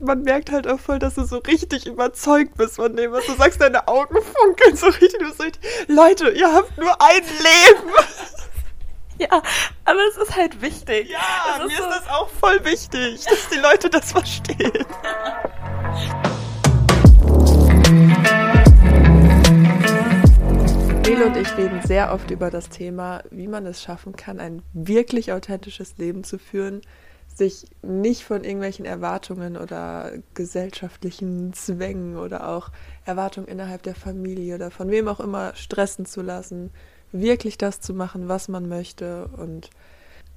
man merkt halt auch voll, dass du so richtig überzeugt bist von dem, was du sagst. Deine Augen funkeln so richtig. Du so richtig Leute, ihr habt nur ein Leben. Ja, aber es ist halt wichtig. Ja, ist mir so ist das auch voll wichtig, dass die Leute das verstehen. Nele und ich reden sehr oft über das Thema, wie man es schaffen kann, ein wirklich authentisches Leben zu führen, sich nicht von irgendwelchen Erwartungen oder gesellschaftlichen Zwängen oder auch Erwartungen innerhalb der Familie oder von wem auch immer stressen zu lassen, wirklich das zu machen, was man möchte und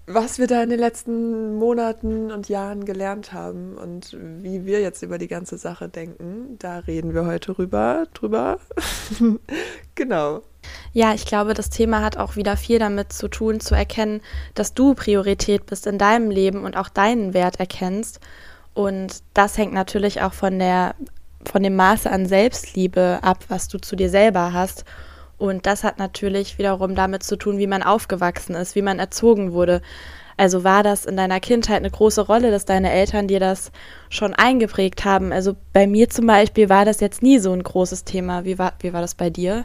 was wir da in den letzten Monaten und Jahren gelernt haben und wie wir jetzt über die ganze Sache denken, da reden wir heute rüber, drüber. genau. Ja, ich glaube, das Thema hat auch wieder viel damit zu tun, zu erkennen, dass du Priorität bist in deinem Leben und auch deinen Wert erkennst. Und das hängt natürlich auch von der, von dem Maße an Selbstliebe ab, was du zu dir selber hast. Und das hat natürlich wiederum damit zu tun, wie man aufgewachsen ist, wie man erzogen wurde. Also war das in deiner Kindheit eine große Rolle, dass deine Eltern dir das schon eingeprägt haben? Also bei mir zum Beispiel war das jetzt nie so ein großes Thema. Wie war, wie war das bei dir?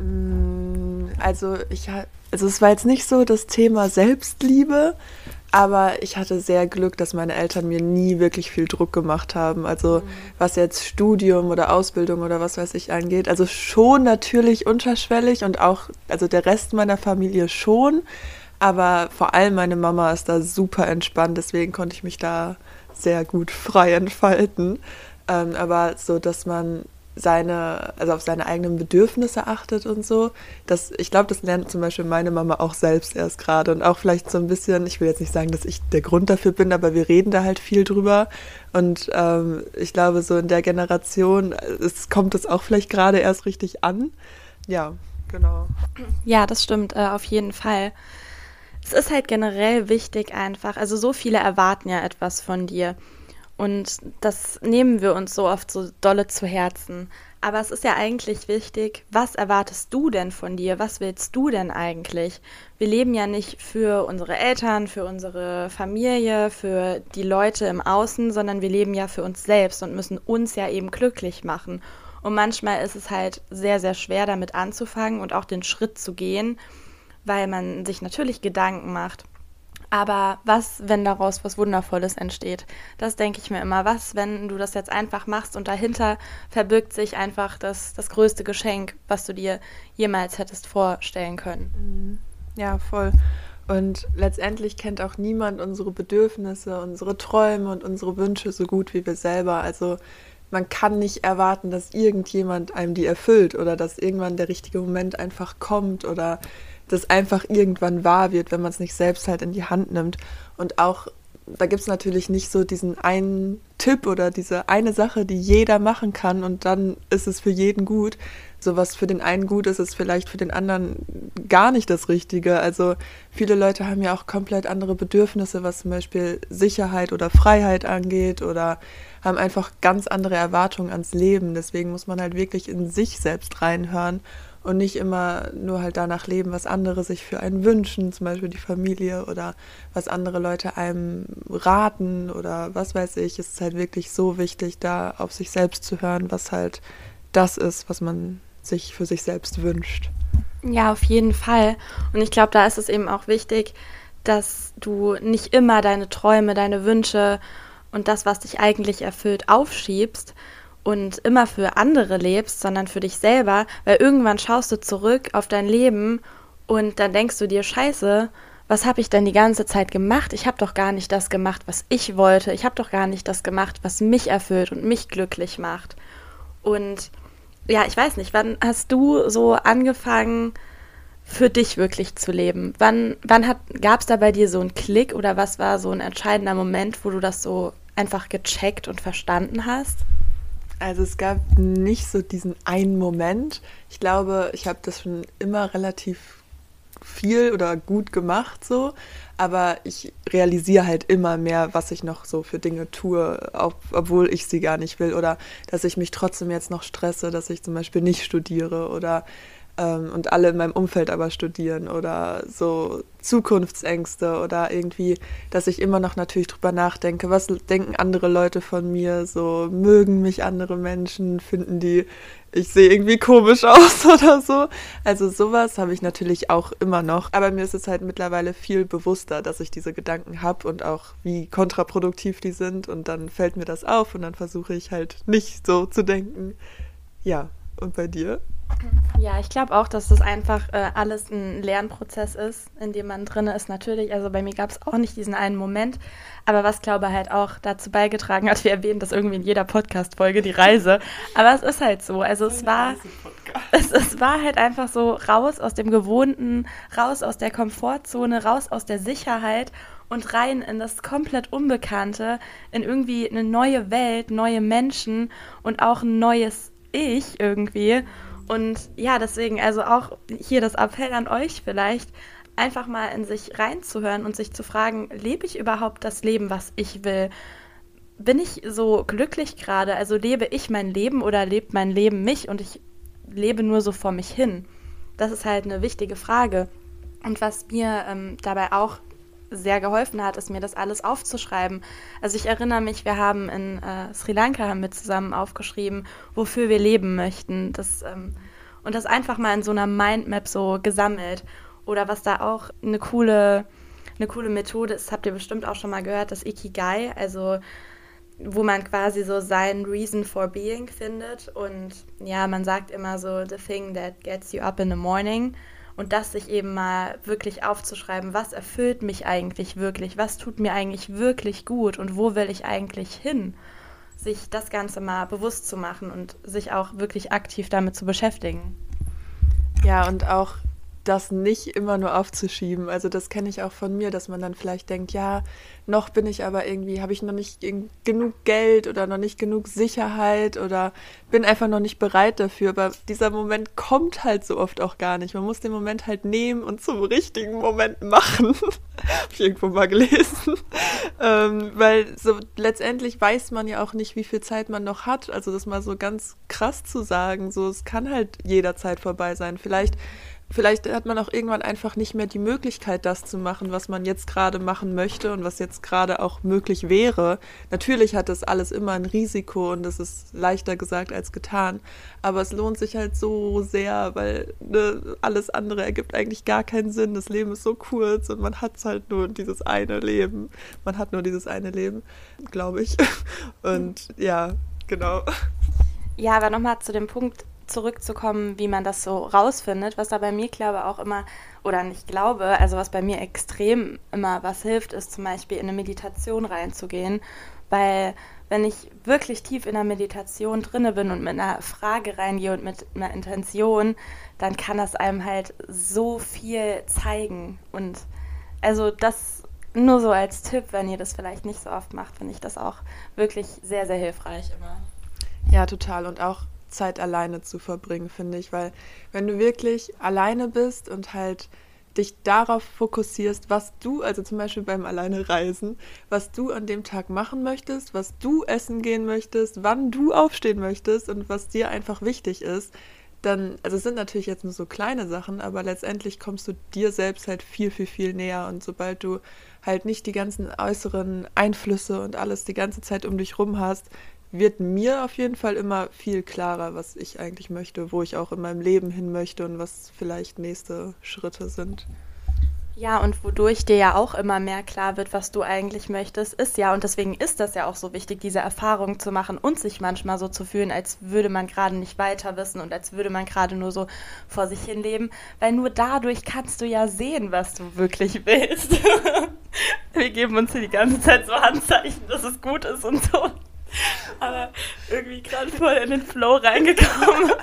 Mm, also ich also es war jetzt nicht so das Thema Selbstliebe, aber ich hatte sehr Glück, dass meine Eltern mir nie wirklich viel Druck gemacht haben. Also mhm. was jetzt Studium oder Ausbildung oder was weiß ich angeht. Also schon natürlich unterschwellig und auch, also der Rest meiner Familie schon. Aber vor allem meine Mama ist da super entspannt, deswegen konnte ich mich da sehr gut frei entfalten. Ähm, aber so, dass man seine, also auf seine eigenen Bedürfnisse achtet und so. Das, ich glaube, das lernt zum Beispiel meine Mama auch selbst erst gerade und auch vielleicht so ein bisschen, ich will jetzt nicht sagen, dass ich der Grund dafür bin, aber wir reden da halt viel drüber. Und ähm, ich glaube, so in der Generation es kommt es auch vielleicht gerade erst richtig an. Ja, genau. Ja, das stimmt, äh, auf jeden Fall. Es ist halt generell wichtig einfach, also so viele erwarten ja etwas von dir. Und das nehmen wir uns so oft so dolle zu Herzen. Aber es ist ja eigentlich wichtig, was erwartest du denn von dir? Was willst du denn eigentlich? Wir leben ja nicht für unsere Eltern, für unsere Familie, für die Leute im Außen, sondern wir leben ja für uns selbst und müssen uns ja eben glücklich machen. Und manchmal ist es halt sehr, sehr schwer damit anzufangen und auch den Schritt zu gehen, weil man sich natürlich Gedanken macht aber was, wenn daraus was Wundervolles entsteht? Das denke ich mir immer. Was, wenn du das jetzt einfach machst und dahinter verbirgt sich einfach das, das größte Geschenk, was du dir jemals hättest vorstellen können? Mhm. Ja, voll. Und letztendlich kennt auch niemand unsere Bedürfnisse, unsere Träume und unsere Wünsche so gut wie wir selber. Also man kann nicht erwarten, dass irgendjemand einem die erfüllt oder dass irgendwann der richtige Moment einfach kommt oder das einfach irgendwann wahr wird, wenn man es nicht selbst halt in die Hand nimmt. Und auch, da gibt es natürlich nicht so diesen einen Tipp oder diese eine Sache, die jeder machen kann und dann ist es für jeden gut. So was für den einen gut ist, ist vielleicht für den anderen gar nicht das Richtige. Also viele Leute haben ja auch komplett andere Bedürfnisse, was zum Beispiel Sicherheit oder Freiheit angeht oder haben einfach ganz andere Erwartungen ans Leben. Deswegen muss man halt wirklich in sich selbst reinhören und nicht immer nur halt danach leben, was andere sich für einen wünschen, zum Beispiel die Familie oder was andere Leute einem raten oder was weiß ich. Es ist halt wirklich so wichtig, da auf sich selbst zu hören, was halt das ist, was man sich für sich selbst wünscht. Ja, auf jeden Fall. Und ich glaube, da ist es eben auch wichtig, dass du nicht immer deine Träume, deine Wünsche und das, was dich eigentlich erfüllt, aufschiebst, und immer für andere lebst, sondern für dich selber, weil irgendwann schaust du zurück auf dein Leben und dann denkst du dir, scheiße, was habe ich denn die ganze Zeit gemacht? Ich habe doch gar nicht das gemacht, was ich wollte. Ich habe doch gar nicht das gemacht, was mich erfüllt und mich glücklich macht. Und ja, ich weiß nicht, wann hast du so angefangen, für dich wirklich zu leben? Wann, wann gab es da bei dir so einen Klick oder was war so ein entscheidender Moment, wo du das so einfach gecheckt und verstanden hast? Also es gab nicht so diesen einen Moment. Ich glaube, ich habe das schon immer relativ viel oder gut gemacht so, aber ich realisiere halt immer mehr, was ich noch so für Dinge tue, auch, obwohl ich sie gar nicht will oder dass ich mich trotzdem jetzt noch stresse, dass ich zum Beispiel nicht studiere oder ähm, und alle in meinem Umfeld aber studieren oder so Zukunftsängste oder irgendwie, dass ich immer noch natürlich drüber nachdenke, was denken andere Leute von mir, so mögen mich andere Menschen, finden die, ich sehe irgendwie komisch aus oder so. Also sowas habe ich natürlich auch immer noch, aber mir ist es halt mittlerweile viel bewusster, dass ich diese Gedanken habe und auch wie kontraproduktiv die sind und dann fällt mir das auf und dann versuche ich halt nicht so zu denken. Ja, und bei dir? Ja, ich glaube auch, dass das einfach äh, alles ein Lernprozess ist, in dem man drin ist. Natürlich, also bei mir gab es auch nicht diesen einen Moment, aber was glaube halt auch dazu beigetragen hat, wir erwähnen das irgendwie in jeder Podcast-Folge, die Reise. Aber es ist halt so. Also es war, es, es war halt einfach so raus aus dem Gewohnten, raus aus der Komfortzone, raus aus der Sicherheit und rein in das komplett Unbekannte, in irgendwie eine neue Welt, neue Menschen und auch ein neues Ich irgendwie. Und ja, deswegen also auch hier das Appell an euch vielleicht, einfach mal in sich reinzuhören und sich zu fragen, lebe ich überhaupt das Leben, was ich will? Bin ich so glücklich gerade? Also lebe ich mein Leben oder lebt mein Leben mich und ich lebe nur so vor mich hin? Das ist halt eine wichtige Frage. Und was mir ähm, dabei auch sehr geholfen hat, ist mir das alles aufzuschreiben. Also ich erinnere mich, wir haben in äh, Sri Lanka haben wir zusammen aufgeschrieben, wofür wir leben möchten. Das, ähm, und das einfach mal in so einer Mindmap so gesammelt. Oder was da auch eine coole, eine coole Methode ist, habt ihr bestimmt auch schon mal gehört, das Ikigai, also wo man quasi so sein Reason for Being findet. Und ja, man sagt immer so, the thing that gets you up in the morning und das sich eben mal wirklich aufzuschreiben, was erfüllt mich eigentlich wirklich, was tut mir eigentlich wirklich gut? Und wo will ich eigentlich hin, sich das Ganze mal bewusst zu machen und sich auch wirklich aktiv damit zu beschäftigen. Ja, und auch das nicht immer nur aufzuschieben. Also das kenne ich auch von mir, dass man dann vielleicht denkt, ja, noch bin ich aber irgendwie, habe ich noch nicht genug Geld oder noch nicht genug Sicherheit oder bin einfach noch nicht bereit dafür. Aber dieser Moment kommt halt so oft auch gar nicht. Man muss den Moment halt nehmen und zum richtigen Moment machen. habe ich irgendwo mal gelesen. ähm, weil so letztendlich weiß man ja auch nicht, wie viel Zeit man noch hat. Also das mal so ganz krass zu sagen, so es kann halt jederzeit vorbei sein. Vielleicht vielleicht hat man auch irgendwann einfach nicht mehr die Möglichkeit, das zu machen, was man jetzt gerade machen möchte und was jetzt gerade auch möglich wäre. Natürlich hat das alles immer ein Risiko und es ist leichter gesagt als getan. Aber es lohnt sich halt so sehr, weil ne, alles andere ergibt eigentlich gar keinen Sinn. Das Leben ist so kurz und man hat halt nur dieses eine Leben. Man hat nur dieses eine Leben, glaube ich. Und ja, genau. Ja, aber nochmal zu dem Punkt, zurückzukommen, wie man das so rausfindet, was da bei mir glaube auch immer, oder nicht glaube, also was bei mir extrem immer was hilft, ist zum Beispiel in eine Meditation reinzugehen, weil wenn ich wirklich tief in der Meditation drinne bin und mit einer Frage reingehe und mit einer Intention, dann kann das einem halt so viel zeigen und also das nur so als Tipp, wenn ihr das vielleicht nicht so oft macht, finde ich das auch wirklich sehr, sehr hilfreich immer. Ja, total. Und auch Zeit alleine zu verbringen, finde ich, weil wenn du wirklich alleine bist und halt dich darauf fokussierst, was du, also zum Beispiel beim Alleine reisen, was du an dem Tag machen möchtest, was du essen gehen möchtest, wann du aufstehen möchtest und was dir einfach wichtig ist, dann, also es sind natürlich jetzt nur so kleine Sachen, aber letztendlich kommst du dir selbst halt viel, viel, viel näher. Und sobald du halt nicht die ganzen äußeren Einflüsse und alles die ganze Zeit um dich rum hast, wird mir auf jeden Fall immer viel klarer, was ich eigentlich möchte, wo ich auch in meinem Leben hin möchte und was vielleicht nächste Schritte sind. Ja, und wodurch dir ja auch immer mehr klar wird, was du eigentlich möchtest, ist ja, und deswegen ist das ja auch so wichtig, diese Erfahrung zu machen und sich manchmal so zu fühlen, als würde man gerade nicht weiter wissen und als würde man gerade nur so vor sich hin leben, weil nur dadurch kannst du ja sehen, was du wirklich willst. Wir geben uns hier die ganze Zeit so Handzeichen, dass es gut ist und so. Aber irgendwie gerade voll in den Flow reingekommen.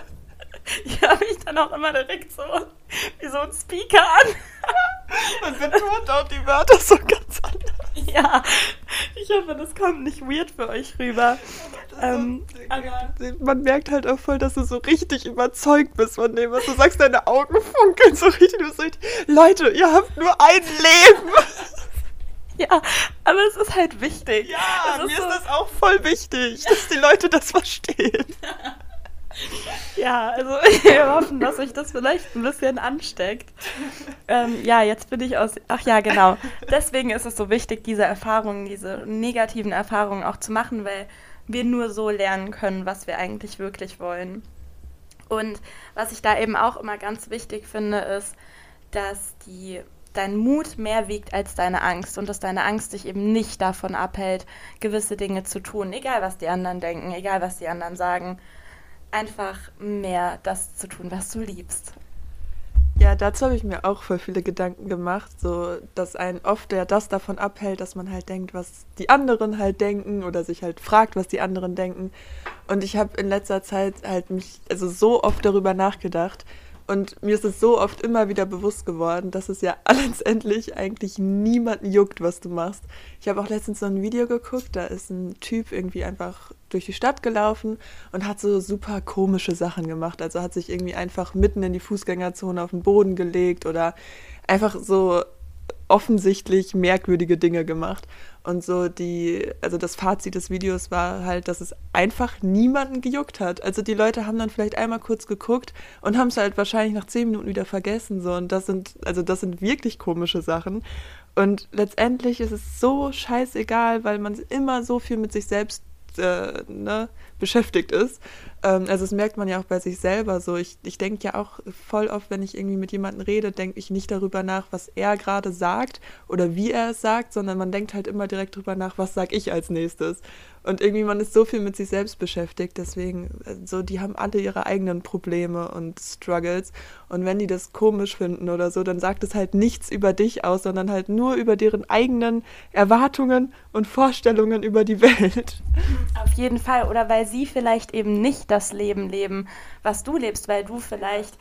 Ich habe mich dann auch immer direkt so wie so ein Speaker an. Und betont auch die Wörter so ganz anders. Ja, ich hoffe, das kommt nicht weird für euch rüber. Ähm, man merkt halt auch voll, dass du so richtig überzeugt bist von dem, was du sagst. Deine Augen funkeln so richtig. Du sagst, Leute, ihr habt nur ein Leben. Ja, aber es ist halt wichtig. Ja, ist mir so ist das auch voll wichtig, dass die Leute das verstehen. Ja, also wir hoffen, dass sich das vielleicht ein bisschen ansteckt. Ähm, ja, jetzt bin ich aus. Ach ja, genau. Deswegen ist es so wichtig, diese Erfahrungen, diese negativen Erfahrungen auch zu machen, weil wir nur so lernen können, was wir eigentlich wirklich wollen. Und was ich da eben auch immer ganz wichtig finde, ist, dass die dein Mut mehr wiegt als deine Angst und dass deine Angst dich eben nicht davon abhält, gewisse Dinge zu tun, egal was die anderen denken, egal was die anderen sagen, einfach mehr das zu tun, was du liebst. Ja, dazu habe ich mir auch voll viele Gedanken gemacht, so dass einen oft ja das davon abhält, dass man halt denkt, was die anderen halt denken oder sich halt fragt, was die anderen denken. Und ich habe in letzter Zeit halt mich also so oft darüber nachgedacht, und mir ist es so oft immer wieder bewusst geworden, dass es ja letztendlich eigentlich niemanden juckt, was du machst. Ich habe auch letztens so ein Video geguckt, da ist ein Typ irgendwie einfach durch die Stadt gelaufen und hat so super komische Sachen gemacht. Also hat sich irgendwie einfach mitten in die Fußgängerzone auf den Boden gelegt oder einfach so offensichtlich merkwürdige Dinge gemacht. Und so die, also das Fazit des Videos war halt, dass es einfach niemanden gejuckt hat. Also die Leute haben dann vielleicht einmal kurz geguckt und haben es halt wahrscheinlich nach zehn Minuten wieder vergessen. So. Und das sind, also das sind wirklich komische Sachen. Und letztendlich ist es so scheißegal, weil man immer so viel mit sich selbst äh, ne, beschäftigt ist. Ähm, also das merkt man ja auch bei sich selber so. Ich, ich denke ja auch voll oft, wenn ich irgendwie mit jemandem rede, denke ich nicht darüber nach, was er gerade sagt oder wie er es sagt, sondern man denkt halt immer direkt darüber nach, was sage ich als nächstes. Und irgendwie man ist so viel mit sich selbst beschäftigt, deswegen äh, so, die haben alle ihre eigenen Probleme und Struggles. Und wenn die das komisch finden oder so, dann sagt es halt nichts über dich aus, sondern halt nur über deren eigenen Erwartungen und Vorstellungen über die Welt. Auf jeden Fall. Oder weil sie vielleicht eben nicht das Leben leben, was du lebst, weil du vielleicht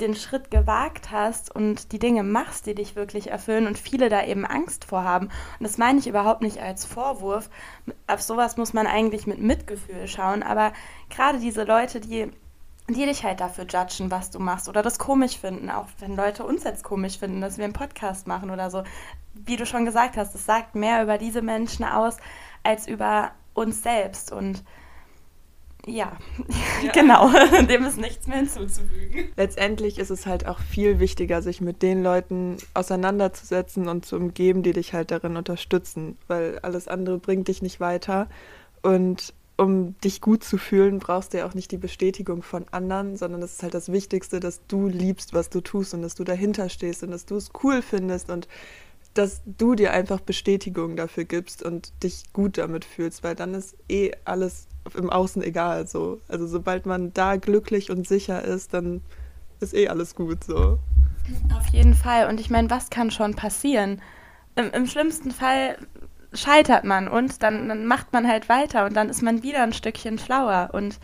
den Schritt gewagt hast und die Dinge machst, die dich wirklich erfüllen und viele da eben Angst vor haben. Und das meine ich überhaupt nicht als Vorwurf. Auf sowas muss man eigentlich mit Mitgefühl schauen. Aber gerade diese Leute, die, die dich halt dafür judgen, was du machst oder das komisch finden, auch wenn Leute uns jetzt komisch finden, dass wir einen Podcast machen oder so. Wie du schon gesagt hast, es sagt mehr über diese Menschen aus als über uns selbst. Und ja, ja. genau. Dem ist nichts mehr hinzuzufügen. Letztendlich ist es halt auch viel wichtiger, sich mit den Leuten auseinanderzusetzen und zu umgeben, die dich halt darin unterstützen, weil alles andere bringt dich nicht weiter. Und um dich gut zu fühlen, brauchst du ja auch nicht die Bestätigung von anderen, sondern das ist halt das Wichtigste, dass du liebst, was du tust und dass du dahinter stehst und dass du es cool findest und dass du dir einfach Bestätigung dafür gibst und dich gut damit fühlst, weil dann ist eh alles im Außen egal. So. Also sobald man da glücklich und sicher ist, dann ist eh alles gut so. Auf jeden Fall. Und ich meine, was kann schon passieren? Im, Im, schlimmsten Fall scheitert man und dann, dann macht man halt weiter und dann ist man wieder ein Stückchen schlauer. Und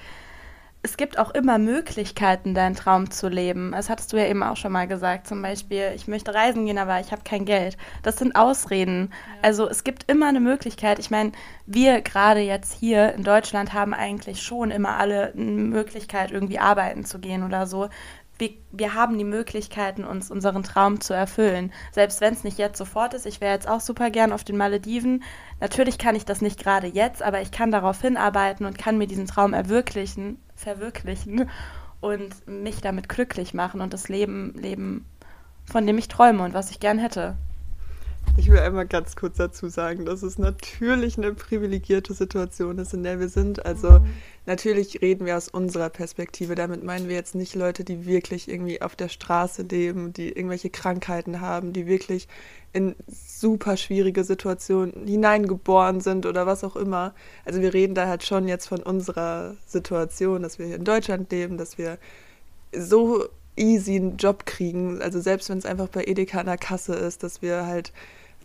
es gibt auch immer Möglichkeiten, deinen Traum zu leben. Das hattest du ja eben auch schon mal gesagt. Zum Beispiel, ich möchte reisen gehen, aber ich habe kein Geld. Das sind Ausreden. Ja. Also es gibt immer eine Möglichkeit. Ich meine, wir gerade jetzt hier in Deutschland haben eigentlich schon immer alle eine Möglichkeit, irgendwie arbeiten zu gehen oder so. Wir, wir haben die Möglichkeiten, uns unseren Traum zu erfüllen. Selbst wenn es nicht jetzt sofort ist. Ich wäre jetzt auch super gern auf den Malediven. Natürlich kann ich das nicht gerade jetzt, aber ich kann darauf hinarbeiten und kann mir diesen Traum erwirklichen verwirklichen und mich damit glücklich machen und das Leben leben, von dem ich träume und was ich gern hätte. Ich will einmal ganz kurz dazu sagen, dass es natürlich eine privilegierte Situation ist, in der wir sind. Also mhm. natürlich reden wir aus unserer Perspektive. Damit meinen wir jetzt nicht Leute, die wirklich irgendwie auf der Straße leben, die irgendwelche Krankheiten haben, die wirklich in super schwierige Situationen hineingeboren sind oder was auch immer. Also wir reden da halt schon jetzt von unserer Situation, dass wir hier in Deutschland leben, dass wir so easy einen Job kriegen. Also selbst wenn es einfach bei Edeka an der Kasse ist, dass wir halt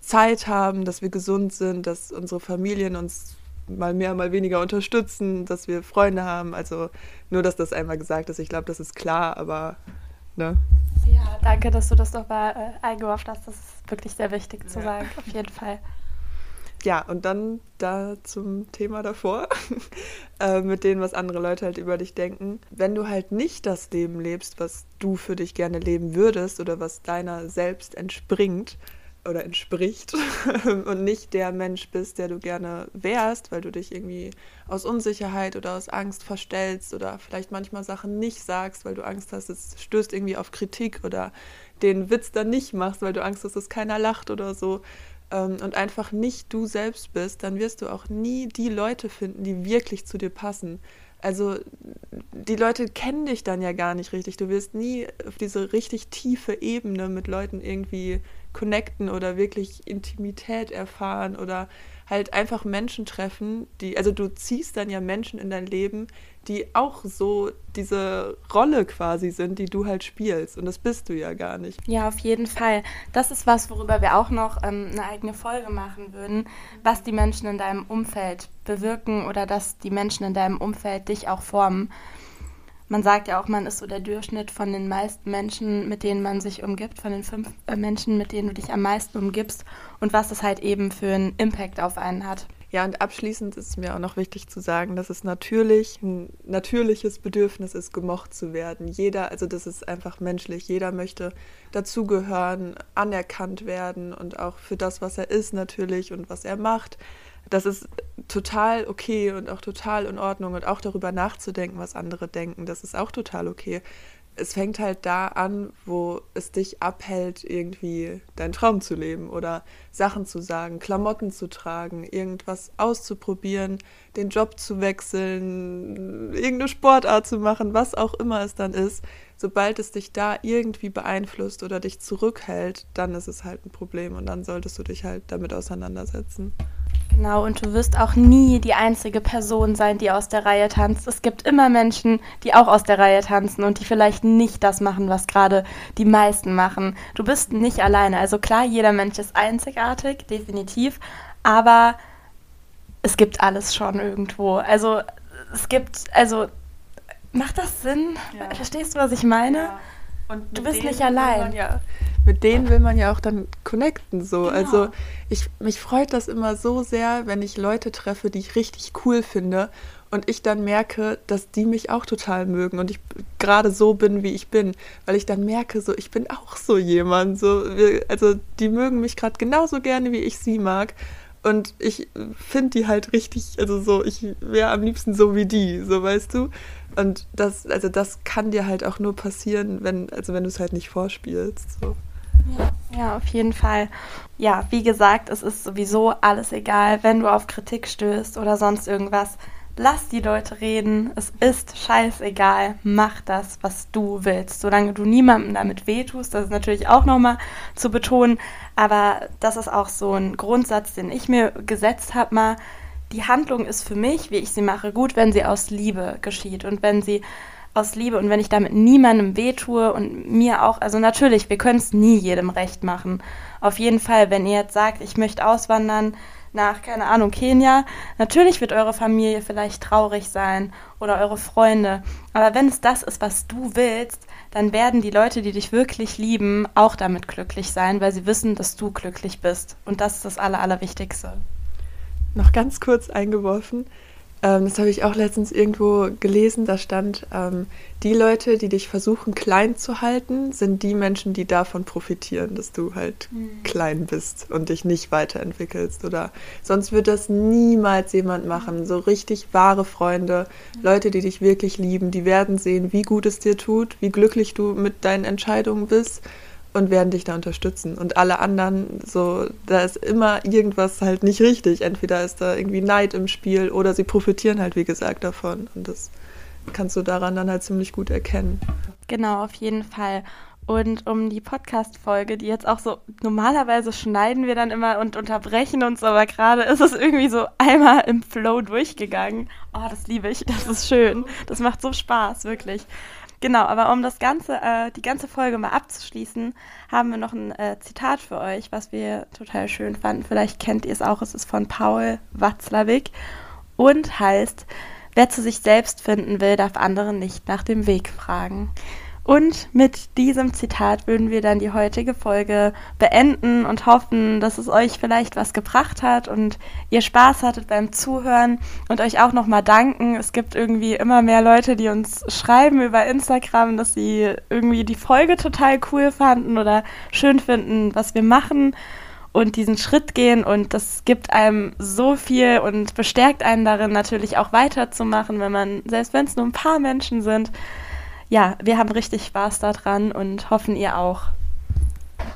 Zeit haben, dass wir gesund sind, dass unsere Familien uns mal mehr, mal weniger unterstützen, dass wir Freunde haben. Also nur, dass das einmal gesagt ist. Ich glaube, das ist klar, aber ne? Ja, danke, dass du das nochmal äh, eingeworfen hast. Das ist wirklich sehr wichtig zu ja. sagen, auf jeden Fall. Ja, und dann da zum Thema davor, äh, mit dem, was andere Leute halt über dich denken. Wenn du halt nicht das Leben lebst, was du für dich gerne leben würdest oder was deiner selbst entspringt, oder entspricht und nicht der Mensch bist, der du gerne wärst, weil du dich irgendwie aus Unsicherheit oder aus Angst verstellst oder vielleicht manchmal Sachen nicht sagst, weil du Angst hast, es stößt irgendwie auf Kritik oder den Witz dann nicht machst, weil du Angst hast, dass keiner lacht oder so ähm, und einfach nicht du selbst bist, dann wirst du auch nie die Leute finden, die wirklich zu dir passen. Also die Leute kennen dich dann ja gar nicht richtig. Du wirst nie auf diese richtig tiefe Ebene mit Leuten irgendwie connecten oder wirklich Intimität erfahren oder halt einfach Menschen treffen, die, also du ziehst dann ja Menschen in dein Leben, die auch so diese Rolle quasi sind, die du halt spielst. Und das bist du ja gar nicht. Ja, auf jeden Fall. Das ist was, worüber wir auch noch ähm, eine eigene Folge machen würden, was die Menschen in deinem Umfeld bewirken oder dass die Menschen in deinem Umfeld dich auch formen man sagt ja auch, man ist so der Durchschnitt von den meisten Menschen, mit denen man sich umgibt, von den fünf äh, Menschen, mit denen du dich am meisten umgibst und was das halt eben für einen Impact auf einen hat. Ja, und abschließend ist mir auch noch wichtig zu sagen, dass es natürlich ein natürliches Bedürfnis ist, gemocht zu werden. Jeder, also das ist einfach menschlich. Jeder möchte dazugehören, anerkannt werden und auch für das, was er ist natürlich und was er macht das ist total okay und auch total in Ordnung und auch darüber nachzudenken, was andere denken, das ist auch total okay. Es fängt halt da an, wo es dich abhält, irgendwie deinen Traum zu leben oder Sachen zu sagen, Klamotten zu tragen, irgendwas auszuprobieren, den Job zu wechseln, irgendeine Sportart zu machen, was auch immer es dann ist. Sobald es dich da irgendwie beeinflusst oder dich zurückhält, dann ist es halt ein Problem und dann solltest du dich halt damit auseinandersetzen. Genau, und du wirst auch nie die einzige Person sein, die aus der Reihe tanzt. Es gibt immer Menschen, die auch aus der Reihe tanzen und die vielleicht nicht das machen, was gerade die meisten machen. Du bist nicht alleine. Also klar, jeder Mensch ist einzigartig, definitiv, aber es gibt alles schon irgendwo. Also es gibt, also macht das Sinn? Ja. Verstehst du, was ich meine? Ja. Und du bist nicht allein. Ja mit denen will man ja auch dann connecten so. Genau. Also ich mich freut das immer so sehr, wenn ich Leute treffe, die ich richtig cool finde und ich dann merke, dass die mich auch total mögen und ich gerade so bin, wie ich bin, weil ich dann merke, so ich bin auch so jemand, so also die mögen mich gerade genauso gerne, wie ich sie mag. Und ich finde die halt richtig, also so, ich wäre am liebsten so wie die, so weißt du. Und das, also das kann dir halt auch nur passieren, wenn, also wenn du es halt nicht vorspielst. So. Ja, ja, auf jeden Fall. Ja, wie gesagt, es ist sowieso alles egal, wenn du auf Kritik stößt oder sonst irgendwas. Lass die Leute reden. Es ist scheißegal. Mach das, was du willst. Solange du niemandem damit wehtust, das ist natürlich auch nochmal zu betonen. Aber das ist auch so ein Grundsatz, den ich mir gesetzt habe, mal. Die Handlung ist für mich, wie ich sie mache, gut, wenn sie aus Liebe geschieht und wenn sie aus Liebe und wenn ich damit niemandem wehtue und mir auch, also natürlich, wir können es nie jedem recht machen. Auf jeden Fall, wenn ihr jetzt sagt, ich möchte auswandern nach, keine Ahnung, Kenia, natürlich wird eure Familie vielleicht traurig sein oder eure Freunde. Aber wenn es das ist, was du willst, dann werden die Leute, die dich wirklich lieben, auch damit glücklich sein, weil sie wissen, dass du glücklich bist. Und das ist das Aller, Allerwichtigste. Noch ganz kurz eingeworfen, ähm, das habe ich auch letztens irgendwo gelesen. Da stand, ähm, die Leute, die dich versuchen klein zu halten, sind die Menschen, die davon profitieren, dass du halt mhm. klein bist und dich nicht weiterentwickelst. Oder sonst wird das niemals jemand machen. So richtig wahre Freunde, mhm. Leute, die dich wirklich lieben, die werden sehen, wie gut es dir tut, wie glücklich du mit deinen Entscheidungen bist und werden dich da unterstützen. Und alle anderen, so, da ist immer irgendwas halt nicht richtig. Entweder ist da irgendwie Neid im Spiel oder sie profitieren halt, wie gesagt, davon. Und das kannst du daran dann halt ziemlich gut erkennen. Genau, auf jeden Fall. Und um die Podcast-Folge, die jetzt auch so, normalerweise schneiden wir dann immer und unterbrechen uns, aber gerade ist es irgendwie so einmal im Flow durchgegangen. Oh, das liebe ich, das ist schön. Das macht so Spaß, wirklich. Genau, aber um das ganze, äh, die ganze Folge mal abzuschließen, haben wir noch ein äh, Zitat für euch, was wir total schön fanden. Vielleicht kennt ihr es auch. Es ist von Paul Watzlawick und heißt: Wer zu sich selbst finden will, darf andere nicht nach dem Weg fragen. Und mit diesem Zitat würden wir dann die heutige Folge beenden und hoffen, dass es euch vielleicht was gebracht hat und ihr Spaß hattet beim Zuhören und euch auch nochmal danken. Es gibt irgendwie immer mehr Leute, die uns schreiben über Instagram, dass sie irgendwie die Folge total cool fanden oder schön finden, was wir machen. und diesen Schritt gehen und das gibt einem so viel und bestärkt einen darin natürlich auch weiterzumachen, wenn man, selbst wenn es nur ein paar Menschen sind. Ja, wir haben richtig Spaß daran und hoffen ihr auch.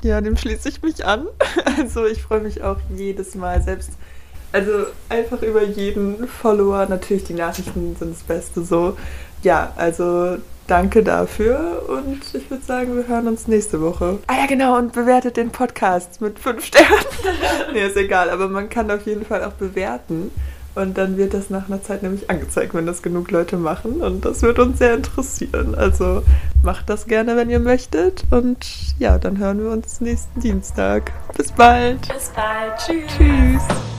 Ja, dem schließe ich mich an. Also ich freue mich auch jedes Mal, selbst also einfach über jeden Follower. Natürlich, die Nachrichten sind das Beste so. Ja, also danke dafür und ich würde sagen, wir hören uns nächste Woche. Ah ja, genau, und bewertet den Podcast mit fünf Sternen. nee, ist egal, aber man kann auf jeden Fall auch bewerten. Und dann wird das nach einer Zeit nämlich angezeigt, wenn das genug Leute machen. Und das wird uns sehr interessieren. Also macht das gerne, wenn ihr möchtet. Und ja, dann hören wir uns nächsten Dienstag. Bis bald. Bis bald. Tschüss. Tschüss.